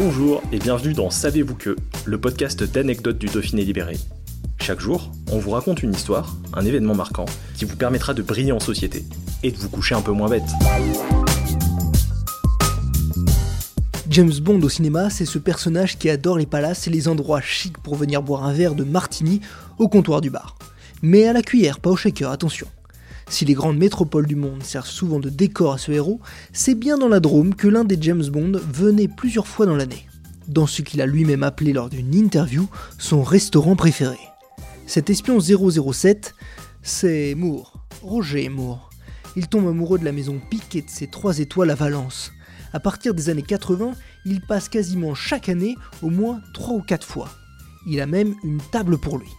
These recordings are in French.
Bonjour et bienvenue dans Savez-vous que, le podcast d'anecdotes du Dauphiné libéré. Chaque jour, on vous raconte une histoire, un événement marquant, qui vous permettra de briller en société et de vous coucher un peu moins bête. James Bond au cinéma, c'est ce personnage qui adore les palaces et les endroits chics pour venir boire un verre de martini au comptoir du bar. Mais à la cuillère, pas au shaker, attention. Si les grandes métropoles du monde servent souvent de décor à ce héros, c'est bien dans la Drôme que l'un des James Bond venait plusieurs fois dans l'année, dans ce qu'il a lui-même appelé lors d'une interview son restaurant préféré. Cet espion 007, c'est Moore, Roger Moore. Il tombe amoureux de la maison et de ses trois étoiles à Valence. À partir des années 80, il passe quasiment chaque année au moins 3 ou 4 fois. Il a même une table pour lui.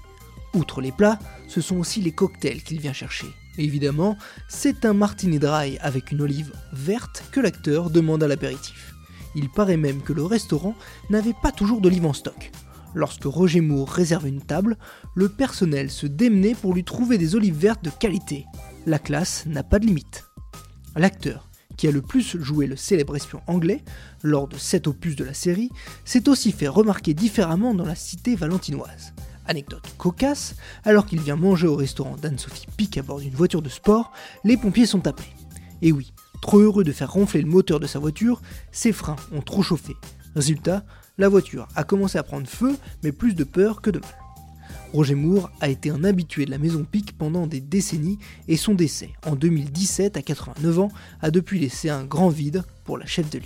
Outre les plats, ce sont aussi les cocktails qu'il vient chercher. Évidemment, c'est un martini dry avec une olive verte que l'acteur demande à l'apéritif. Il paraît même que le restaurant n'avait pas toujours d'olive en stock. Lorsque Roger Moore réserve une table, le personnel se démenait pour lui trouver des olives vertes de qualité. La classe n'a pas de limite. L'acteur, qui a le plus joué le célèbre espion anglais, lors de cet opus de la série, s'est aussi fait remarquer différemment dans la cité valentinoise. Anecdote cocasse, alors qu'il vient manger au restaurant d'Anne-Sophie Pic à bord d'une voiture de sport, les pompiers sont appelés. Et oui, trop heureux de faire ronfler le moteur de sa voiture, ses freins ont trop chauffé. Résultat, la voiture a commencé à prendre feu, mais plus de peur que de mal. Roger Moore a été un habitué de la maison Pic pendant des décennies et son décès en 2017 à 89 ans a depuis laissé un grand vide pour la chef de lieu.